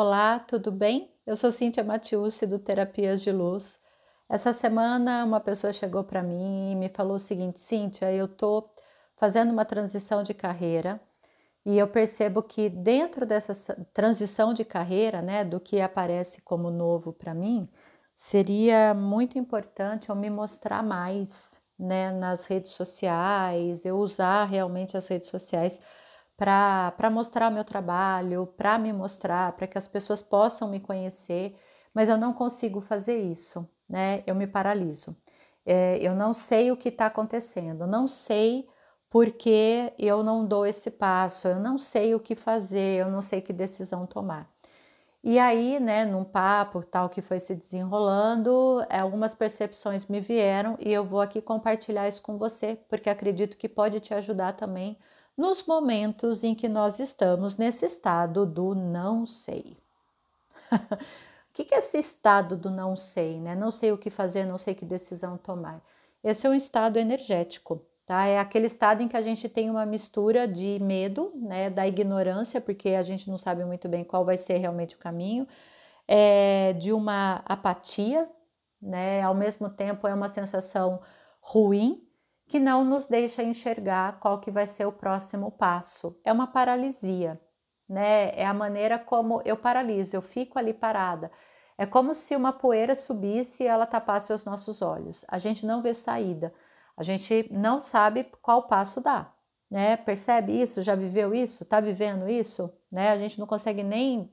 Olá, tudo bem? Eu sou Cíntia Matiusi do Terapias de Luz. Essa semana uma pessoa chegou para mim e me falou o seguinte: Cíntia, eu tô fazendo uma transição de carreira e eu percebo que dentro dessa transição de carreira, né, do que aparece como novo para mim, seria muito importante eu me mostrar mais, né, nas redes sociais, eu usar realmente as redes sociais para mostrar o meu trabalho, para me mostrar, para que as pessoas possam me conhecer, mas eu não consigo fazer isso, né? Eu me paraliso. É, eu não sei o que está acontecendo, não sei porque eu não dou esse passo, eu não sei o que fazer, eu não sei que decisão tomar. E aí, né, num papo tal que foi se desenrolando, algumas percepções me vieram e eu vou aqui compartilhar isso com você, porque acredito que pode te ajudar também nos momentos em que nós estamos nesse estado do não sei. o que é esse estado do não sei, né? Não sei o que fazer, não sei que decisão tomar. Esse é um estado energético, tá? É aquele estado em que a gente tem uma mistura de medo, né, da ignorância, porque a gente não sabe muito bem qual vai ser realmente o caminho, é, de uma apatia, né? Ao mesmo tempo é uma sensação ruim, que não nos deixa enxergar qual que vai ser o próximo passo. É uma paralisia, né? É a maneira como eu paraliso, eu fico ali parada. É como se uma poeira subisse e ela tapasse os nossos olhos. A gente não vê saída. A gente não sabe qual passo dar, né? Percebe isso? Já viveu isso? Tá vivendo isso? Né? A gente não consegue nem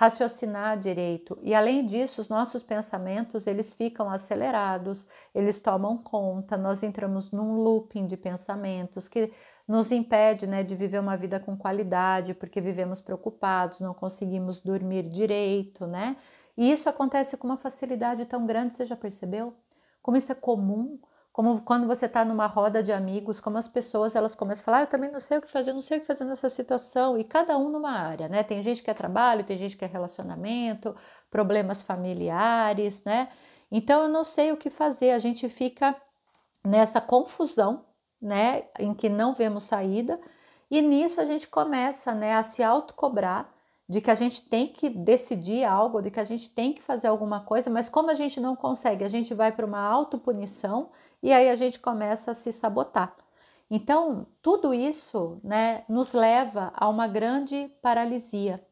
raciocinar direito. E além disso, os nossos pensamentos, eles ficam acelerados, eles tomam conta, nós entramos num looping de pensamentos que nos impede, né, de viver uma vida com qualidade, porque vivemos preocupados, não conseguimos dormir direito, né? E isso acontece com uma facilidade tão grande, você já percebeu? Como isso é comum? Como quando você está numa roda de amigos, como as pessoas elas começam a falar, ah, eu também não sei o que fazer, não sei o que fazer nessa situação, e cada um numa área, né? Tem gente que é trabalho, tem gente que é relacionamento, problemas familiares, né? Então eu não sei o que fazer, a gente fica nessa confusão, né, em que não vemos saída, e nisso a gente começa, né, a se autocobrar de que a gente tem que decidir algo, de que a gente tem que fazer alguma coisa, mas como a gente não consegue, a gente vai para uma autopunição e aí a gente começa a se sabotar. Então, tudo isso né, nos leva a uma grande paralisia.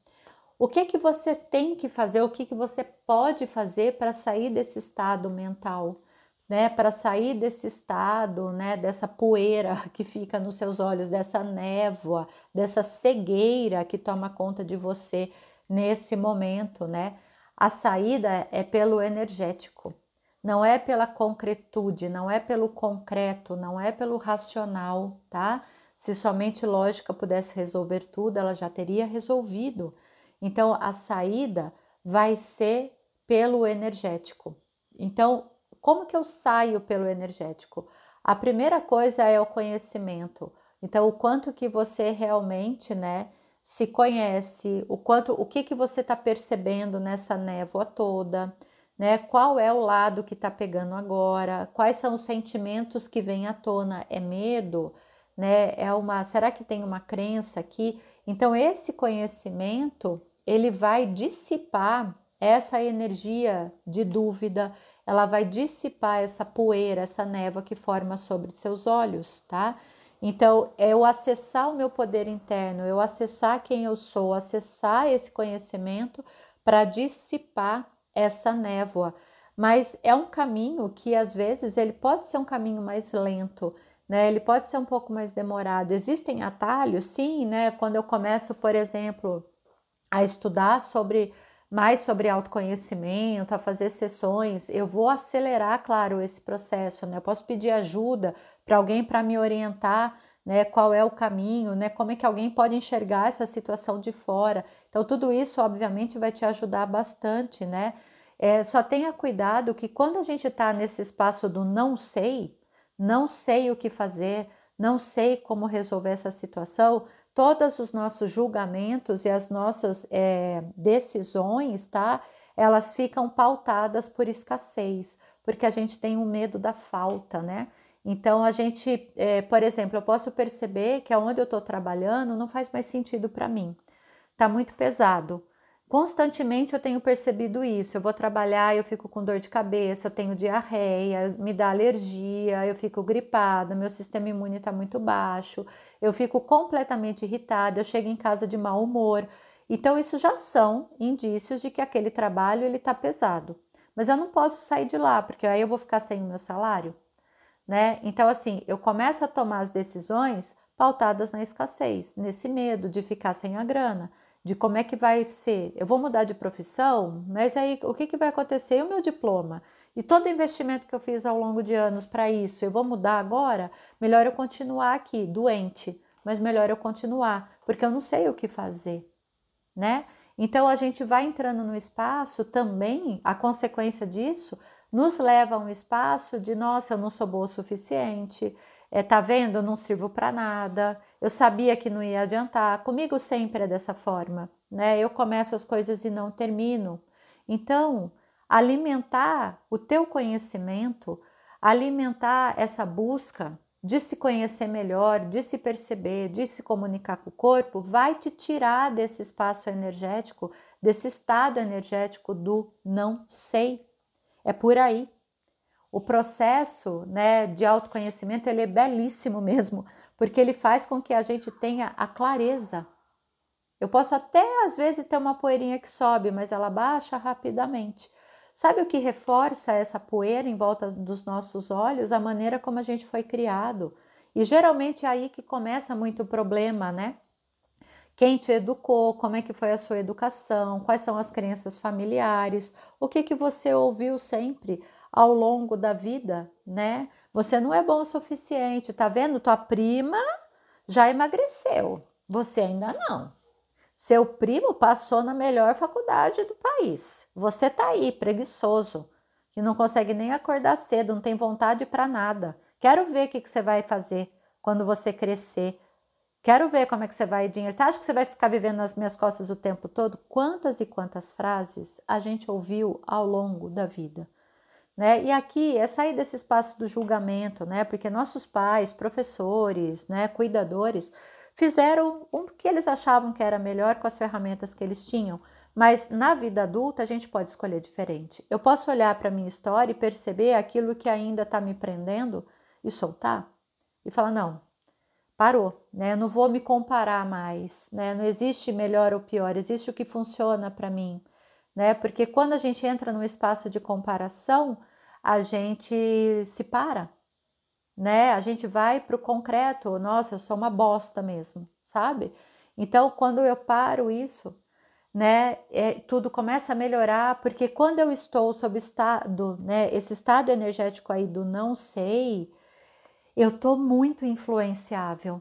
O que que você tem que fazer, o que que você pode fazer para sair desse estado mental, né? Para sair desse estado, né, dessa poeira que fica nos seus olhos, dessa névoa, dessa cegueira que toma conta de você nesse momento, né? A saída é pelo energético não é pela concretude, não é pelo concreto, não é pelo racional, tá? Se somente lógica pudesse resolver tudo, ela já teria resolvido. Então a saída vai ser pelo energético. Então, como que eu saio pelo energético? A primeira coisa é o conhecimento. Então, o quanto que você realmente, né, se conhece, o quanto, o que que você está percebendo nessa névoa toda, né? Qual é o lado que está pegando agora? Quais são os sentimentos que vêm à tona? É medo, né? É uma, será que tem uma crença aqui? Então esse conhecimento ele vai dissipar essa energia de dúvida, ela vai dissipar essa poeira, essa névoa que forma sobre seus olhos, tá? Então, eu acessar o meu poder interno, eu acessar quem eu sou, acessar esse conhecimento para dissipar essa névoa. Mas é um caminho que às vezes ele pode ser um caminho mais lento, né? Ele pode ser um pouco mais demorado. Existem atalhos, sim, né? Quando eu começo, por exemplo, a estudar sobre mais sobre autoconhecimento, a fazer sessões, eu vou acelerar, claro, esse processo, né? Eu posso pedir ajuda para alguém para me orientar, né? Qual é o caminho, né? Como é que alguém pode enxergar essa situação de fora? Então, tudo isso, obviamente, vai te ajudar bastante, né? É, só tenha cuidado que quando a gente está nesse espaço do não sei, não sei o que fazer, não sei como resolver essa situação, todos os nossos julgamentos e as nossas é, decisões, tá? Elas ficam pautadas por escassez, porque a gente tem o um medo da falta, né? Então a gente, é, por exemplo, eu posso perceber que aonde eu estou trabalhando não faz mais sentido para mim, tá muito pesado Constantemente eu tenho percebido isso. Eu vou trabalhar, eu fico com dor de cabeça, eu tenho diarreia, me dá alergia, eu fico gripada, meu sistema imune está muito baixo, eu fico completamente irritada, eu chego em casa de mau humor. Então, isso já são indícios de que aquele trabalho ele está pesado. Mas eu não posso sair de lá, porque aí eu vou ficar sem o meu salário. Né? Então, assim, eu começo a tomar as decisões pautadas na escassez, nesse medo de ficar sem a grana de como é que vai ser. Eu vou mudar de profissão, mas aí o que, que vai acontecer? E o meu diploma? E todo investimento que eu fiz ao longo de anos para isso, eu vou mudar agora? Melhor eu continuar aqui, doente, mas melhor eu continuar, porque eu não sei o que fazer, né? Então a gente vai entrando no espaço também, a consequência disso nos leva a um espaço de nossa, eu não sou boa o suficiente, é, tá vendo? Eu não sirvo para nada, eu sabia que não ia adiantar. Comigo sempre é dessa forma, né? Eu começo as coisas e não termino. Então, alimentar o teu conhecimento, alimentar essa busca de se conhecer melhor, de se perceber, de se comunicar com o corpo, vai te tirar desse espaço energético, desse estado energético do não sei. É por aí. O processo né, de autoconhecimento ele é belíssimo mesmo, porque ele faz com que a gente tenha a clareza. Eu posso até às vezes ter uma poeirinha que sobe, mas ela baixa rapidamente. Sabe o que reforça essa poeira em volta dos nossos olhos? A maneira como a gente foi criado. E geralmente é aí que começa muito o problema, né? Quem te educou, como é que foi a sua educação, quais são as crenças familiares, o que que você ouviu sempre ao longo da vida, né? Você não é bom o suficiente, tá vendo? Tua prima já emagreceu, você ainda não. Seu primo passou na melhor faculdade do país. Você tá aí, preguiçoso, que não consegue nem acordar cedo, não tem vontade para nada. Quero ver o que, que você vai fazer quando você crescer. Quero ver como é que você vai dinheiro. Você acha que você vai ficar vivendo nas minhas costas o tempo todo? Quantas e quantas frases a gente ouviu ao longo da vida? Né? E aqui é sair desse espaço do julgamento, né? Porque nossos pais, professores, né, cuidadores, fizeram o que eles achavam que era melhor com as ferramentas que eles tinham. Mas na vida adulta a gente pode escolher diferente. Eu posso olhar para a minha história e perceber aquilo que ainda está me prendendo e soltar e falar: não, parou, né? Não vou me comparar mais, né? Não existe melhor ou pior, existe o que funciona para mim, né? Porque quando a gente entra num espaço de comparação, a gente se para, né? A gente vai para o concreto, nossa, eu sou uma bosta mesmo, sabe? Então, quando eu paro isso, né, é, tudo começa a melhorar, porque quando eu estou sob estado, né, esse estado energético aí do não sei, eu tô muito influenciável.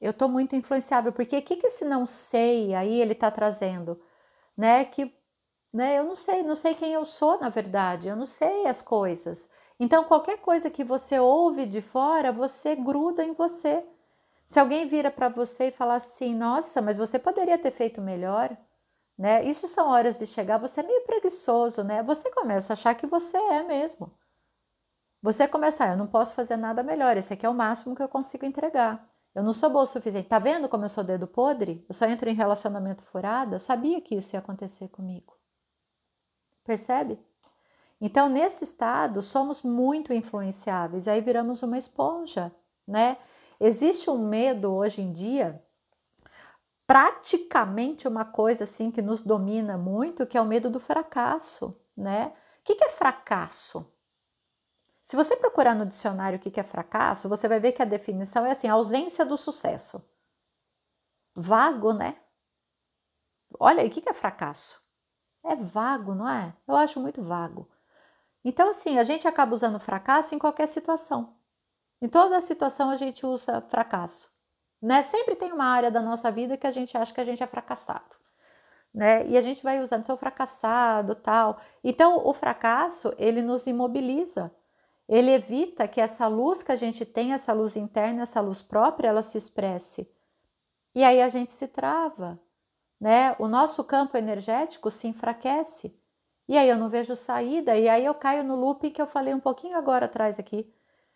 Eu tô muito influenciável, porque o que, que esse não sei aí ele tá trazendo? Né, que né? Eu não sei, não sei quem eu sou na verdade, eu não sei as coisas. Então, qualquer coisa que você ouve de fora, você gruda em você. Se alguém vira para você e falar assim, nossa, mas você poderia ter feito melhor, né? Isso são horas de chegar, você é meio preguiçoso, né? Você começa a achar que você é mesmo. Você começa, ah, eu não posso fazer nada melhor, esse aqui é o máximo que eu consigo entregar. Eu não sou boa o suficiente. Tá vendo como eu sou dedo podre? Eu só entro em relacionamento furado. Eu sabia que isso ia acontecer comigo. Percebe? Então, nesse estado, somos muito influenciáveis, aí viramos uma esponja, né? Existe um medo hoje em dia, praticamente uma coisa assim que nos domina muito, que é o medo do fracasso, né? O que é fracasso? Se você procurar no dicionário o que é fracasso, você vai ver que a definição é assim: ausência do sucesso. Vago, né? Olha o que é fracasso? É vago, não é? Eu acho muito vago. Então, assim, a gente acaba usando fracasso em qualquer situação. Em toda situação a gente usa fracasso. Né? Sempre tem uma área da nossa vida que a gente acha que a gente é fracassado. Né? E a gente vai usando, sou fracassado, tal. Então, o fracasso, ele nos imobiliza. Ele evita que essa luz que a gente tem, essa luz interna, essa luz própria, ela se expresse. E aí a gente se trava, né? O nosso campo energético se enfraquece. E aí eu não vejo saída, e aí eu caio no loop que eu falei um pouquinho agora atrás aqui.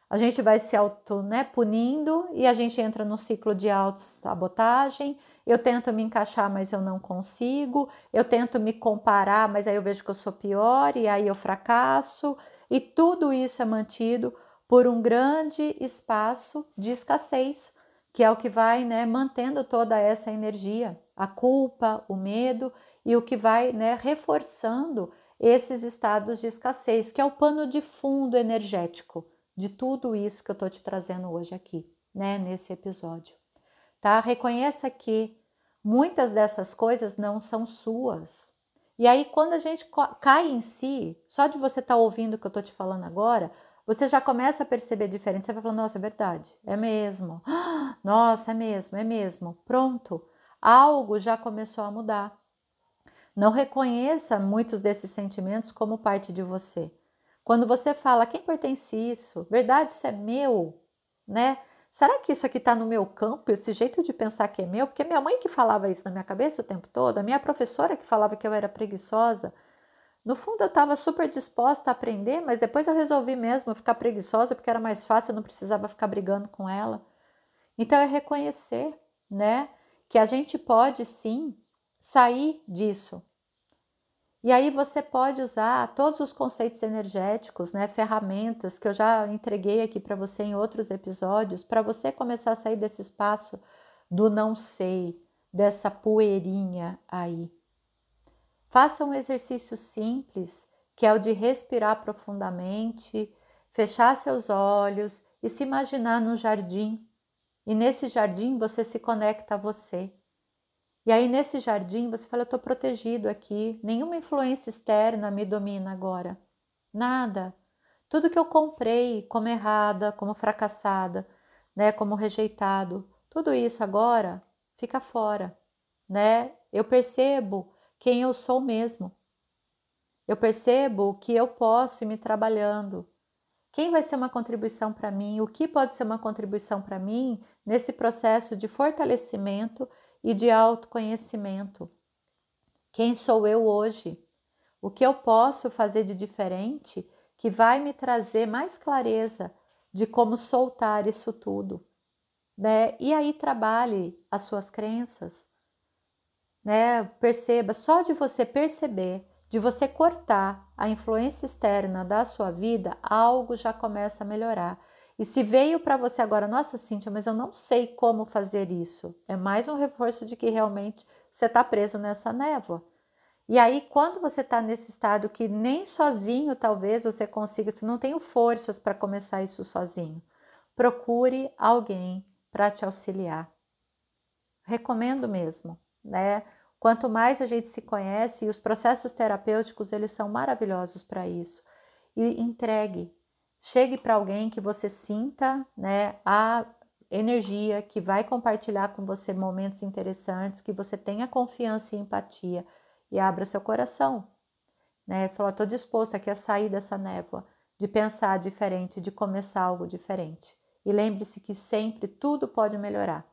A gente vai se auto, né, punindo e a gente entra num ciclo de autossabotagem eu tento me encaixar, mas eu não consigo, eu tento me comparar, mas aí eu vejo que eu sou pior e aí eu fracasso, e tudo isso é mantido por um grande espaço de escassez, que é o que vai né, mantendo toda essa energia, a culpa, o medo e o que vai né, reforçando esses estados de escassez, que é o pano de fundo energético de tudo isso que eu estou te trazendo hoje aqui, né, nesse episódio. Tá? Reconheça que muitas dessas coisas não são suas. E aí, quando a gente cai em si, só de você estar tá ouvindo o que eu estou te falando agora, você já começa a perceber diferente. Você vai falar, nossa, é verdade, é mesmo. Nossa, é mesmo, é mesmo. Pronto, algo já começou a mudar. Não reconheça muitos desses sentimentos como parte de você. Quando você fala, quem pertence isso? Verdade, isso é meu, né? Será que isso aqui está no meu campo, esse jeito de pensar que é meu? Porque minha mãe que falava isso na minha cabeça o tempo todo, a minha professora que falava que eu era preguiçosa. No fundo, eu estava super disposta a aprender, mas depois eu resolvi mesmo ficar preguiçosa porque era mais fácil, eu não precisava ficar brigando com ela. Então, é reconhecer, né, que a gente pode sim sair disso. E aí você pode usar todos os conceitos energéticos, né, ferramentas que eu já entreguei aqui para você em outros episódios, para você começar a sair desse espaço do não sei, dessa poeirinha aí. Faça um exercício simples, que é o de respirar profundamente, fechar seus olhos e se imaginar no jardim. E nesse jardim você se conecta a você. E aí, nesse jardim, você fala: Eu estou protegido aqui, nenhuma influência externa me domina agora. Nada. Tudo que eu comprei como errada, como fracassada, né, como rejeitado, tudo isso agora fica fora, né? Eu percebo quem eu sou mesmo. Eu percebo que eu posso ir me trabalhando. Quem vai ser uma contribuição para mim? O que pode ser uma contribuição para mim nesse processo de fortalecimento e de autoconhecimento. Quem sou eu hoje? O que eu posso fazer de diferente que vai me trazer mais clareza de como soltar isso tudo? Né? E aí trabalhe as suas crenças. Né? Perceba, só de você perceber, de você cortar a influência externa da sua vida, algo já começa a melhorar. E se veio para você agora, nossa Cíntia, mas eu não sei como fazer isso, é mais um reforço de que realmente você está preso nessa névoa. E aí, quando você está nesse estado que nem sozinho talvez você consiga, você não tem forças para começar isso sozinho, procure alguém para te auxiliar. Recomendo mesmo, né? Quanto mais a gente se conhece, e os processos terapêuticos eles são maravilhosos para isso. E entregue, Chegue para alguém que você sinta né, a energia, que vai compartilhar com você momentos interessantes, que você tenha confiança e empatia e abra seu coração. Né? Estou disposto aqui a sair dessa névoa, de pensar diferente, de começar algo diferente. E lembre-se que sempre tudo pode melhorar.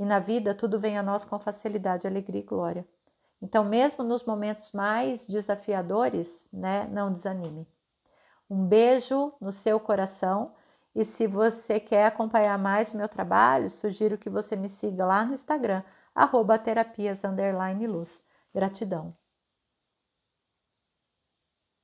E na vida tudo vem a nós com facilidade, alegria e glória. Então, mesmo nos momentos mais desafiadores, né, não desanime. Um beijo no seu coração. E se você quer acompanhar mais o meu trabalho, sugiro que você me siga lá no Instagram, arroba terapias luz. Gratidão.